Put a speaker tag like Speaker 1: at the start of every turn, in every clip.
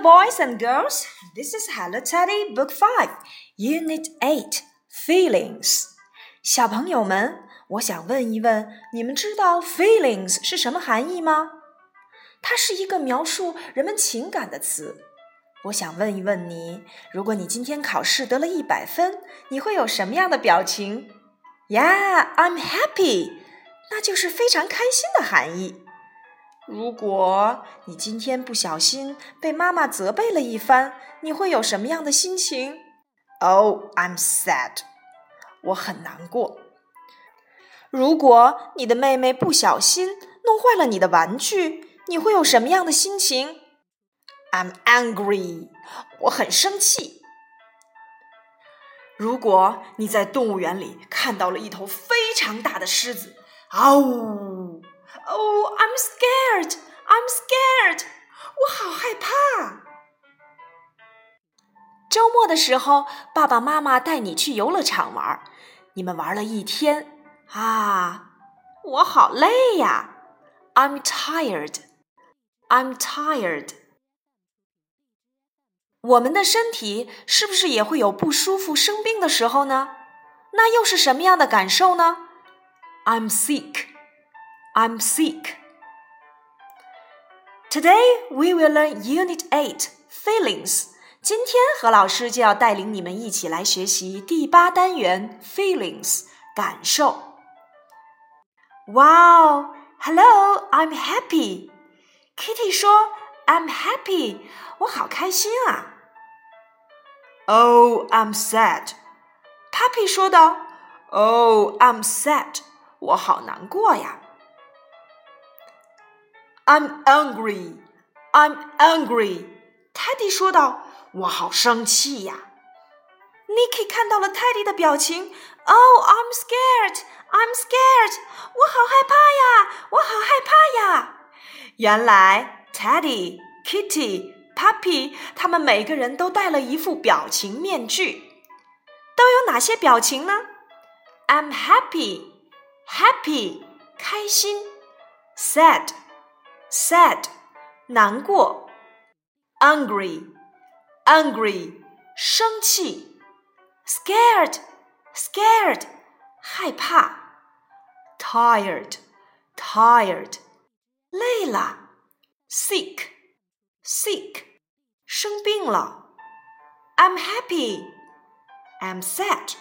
Speaker 1: boys and girls. This is Hello Teddy Book 5, Unit 8 Feelings. 小朋友们，我想问一问，你们知道 feelings 是什么含义吗？它是一个描述人们情感的词。我想问一问你，如果你今天考试得了一百分，你会有什么样的表情？Yeah, I'm happy，那就是非常开心的含义。 如果你今天不小心被妈妈责备了一番，你会有什么样的心情？Oh, I'm sad，我很难过。如果你的妹妹不小心弄坏了你的玩具，你会有什么样的心情？I'm angry，我很生气。如果你在动物园里看到了一头非常大的狮子，嗷呜！Oh, I'm scared. I'm scared. 我好害怕。周末的时候，爸爸妈妈带你去游乐场玩，你们玩了一天啊，我好累呀。I'm tired. I'm tired. 我们的身体是不是也会有不舒服、生病的时候呢？那又是什么样的感受呢？I'm sick. I'm sick. Today we will learn Unit 8 Feelings. 今天何老师就要带领你们一起来学习第八单元 Feelings 感受。Wow! Hello, I'm happy. Kitty 说：“I'm happy，我好开心啊。” Oh, I'm sad. Puppy 说道：“Oh, I'm sad，我好难过呀。” I'm angry. I'm angry. Teddy 说道：“我好生气呀。” Nicky 看到了 Teddy 的表情，Oh, I'm scared. I'm scared. 我好害怕呀！我好害怕呀！原来 Teddy、Kitty、Puppy 他们每个人都戴了一副表情面具，都有哪些表情呢？I'm happy. Happy 开心，Sad。sad 难过，angry angry 生气，scared scared 害怕，tired tired 累了，sick sick 生病了，I'm happy I'm sad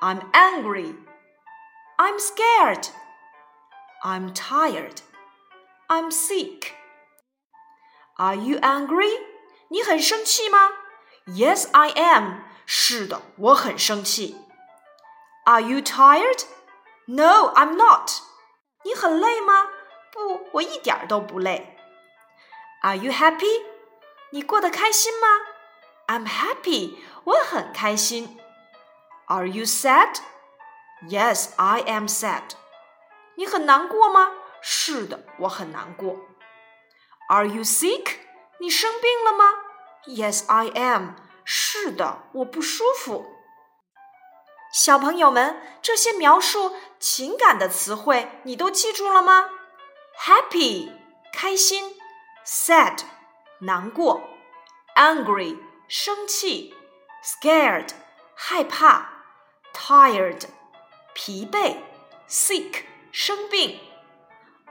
Speaker 1: I'm angry I'm scared I'm tired I'm sick. Are you angry? 你很生气吗？Yes, I am. 是的，我很生气。Are you tired? No, I'm not. 你很累吗？不，我一点都不累。Are you happy? 你过得开心吗？I'm happy. 我很开心。Are you sad? Yes, I am sad. 你很难过吗？ 是的，我很难过。Are you sick？你生病了吗？Yes, I am。是的，我不舒服。小朋友们，这些描述情感的词汇你都记住了吗？Happy，开心；sad，难过；angry，生气；scared，害怕；tired，疲惫；sick，生病。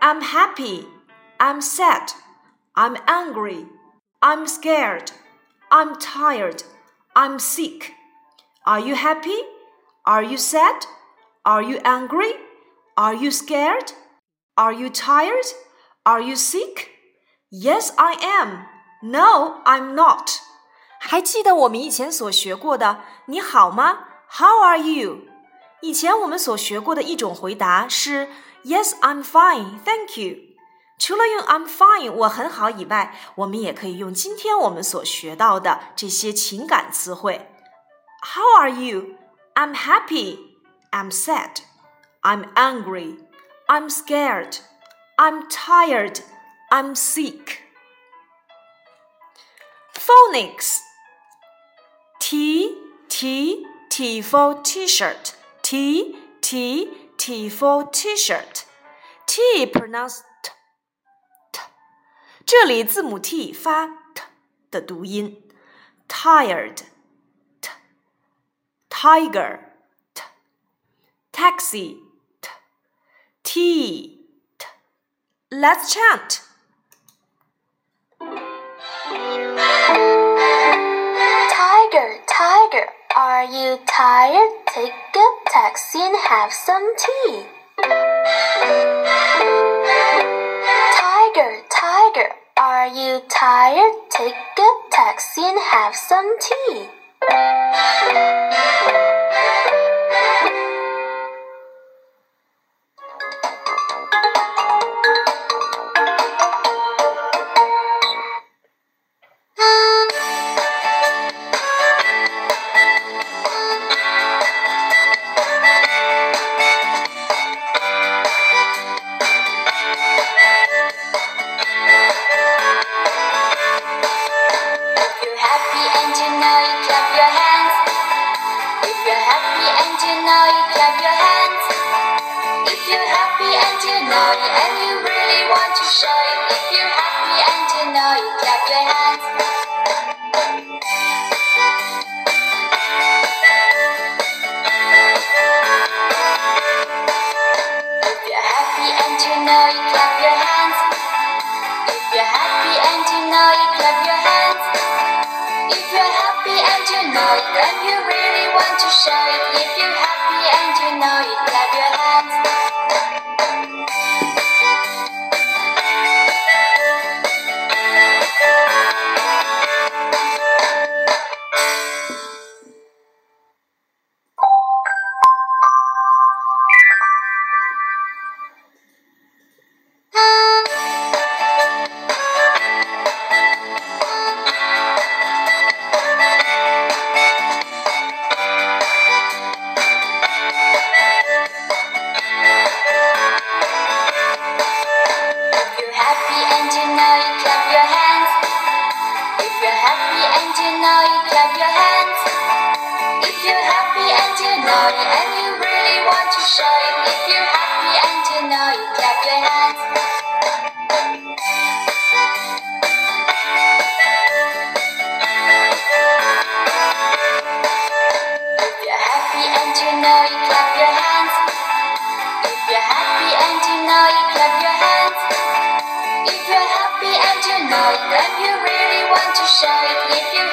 Speaker 1: I'm happy. I'm sad. I'm angry. I'm scared. I'm tired. I'm sick. Are you happy? Are you sad? Are you angry? Are you scared? Are you tired? Are you sick? Yes, I am. No, I'm not. 还记得我们以前所学过的“你好吗 ”？How are you？以前我们所学过的一种回答是 Yes, I'm fine, thank you。除了用 I'm fine 我很好以外，我们也可以用今天我们所学到的这些情感词汇。How are you? I'm happy. I'm sad. I'm angry. I'm scared. I'm tired. I'm sick. Phonics. T T T for T-shirt. T T T for T-shirt. T pronounced t t，这里字母 T 发 t 的读音，tired t tiger t taxi t tea t let's chant
Speaker 2: Tiger, tiger, are you tired? Take a taxi and have some tea. Tiger, tiger, are you tired? Take a taxi and have some tea. shine and you really want to show it If you're happy and you know you clap your hands. If you're happy and you know you clap your hands. If you're happy and you know you clap your hands know and you really want to show it. If you're happy and you know it, clap your hands. and you really want to show it. If you're happy and you know you clap your hands. If you're happy and you know you clap your hands. If you're happy and you know you clap your hands. If you're happy and you know it, then you really want to show it. If you